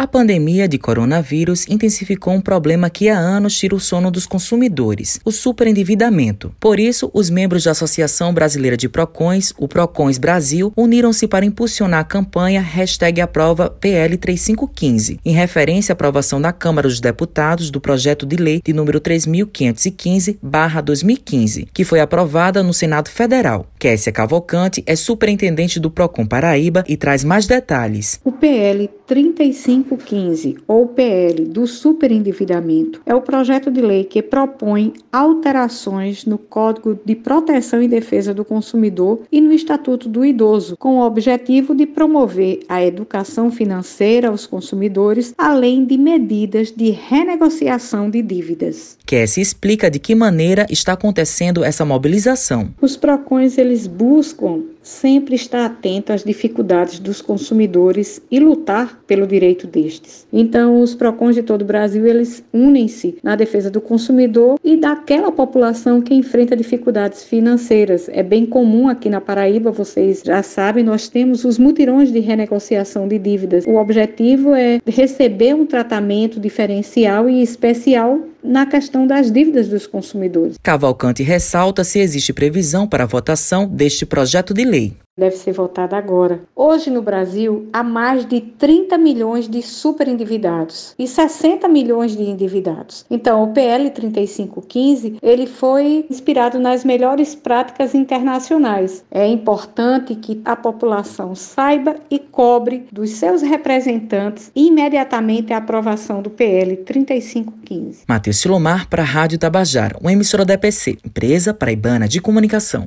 A pandemia de coronavírus intensificou um problema que há anos tira o sono dos consumidores, o superendividamento. Por isso, os membros da Associação Brasileira de Procons, o Procons Brasil, uniram-se para impulsionar a campanha hashtag aprova PL 3515, em referência à aprovação da Câmara dos Deputados do projeto de lei de número 3515-2015, que foi aprovada no Senado Federal. Kessia Cavalcante é superintendente do Procon Paraíba e traz mais detalhes. O PL 3515, ou PL do superendividamento, é o projeto de lei que propõe alterações no Código de Proteção e Defesa do Consumidor e no Estatuto do Idoso, com o objetivo de promover a educação financeira aos consumidores, além de medidas de renegociação de dívidas. Cassie explica de que maneira está acontecendo essa mobilização. Os PROCONs eles buscam sempre estar atento às dificuldades dos consumidores e lutar pelo direito destes. Então, os PROCONs de todo o Brasil, eles unem-se na defesa do consumidor e daquela população que enfrenta dificuldades financeiras. É bem comum aqui na Paraíba, vocês já sabem, nós temos os mutirões de renegociação de dívidas. O objetivo é receber um tratamento diferencial e especial na questão das dívidas dos consumidores. Cavalcante ressalta se existe previsão para a votação deste projeto de lei deve ser votada agora. Hoje no Brasil há mais de 30 milhões de superendividados e 60 milhões de endividados. Então, o PL 3515, ele foi inspirado nas melhores práticas internacionais. É importante que a população saiba e cobre dos seus representantes imediatamente a aprovação do PL 3515. Matheus Silomar para a Rádio Tabajara, uma emissora da EPC, empresa paraibana de comunicação.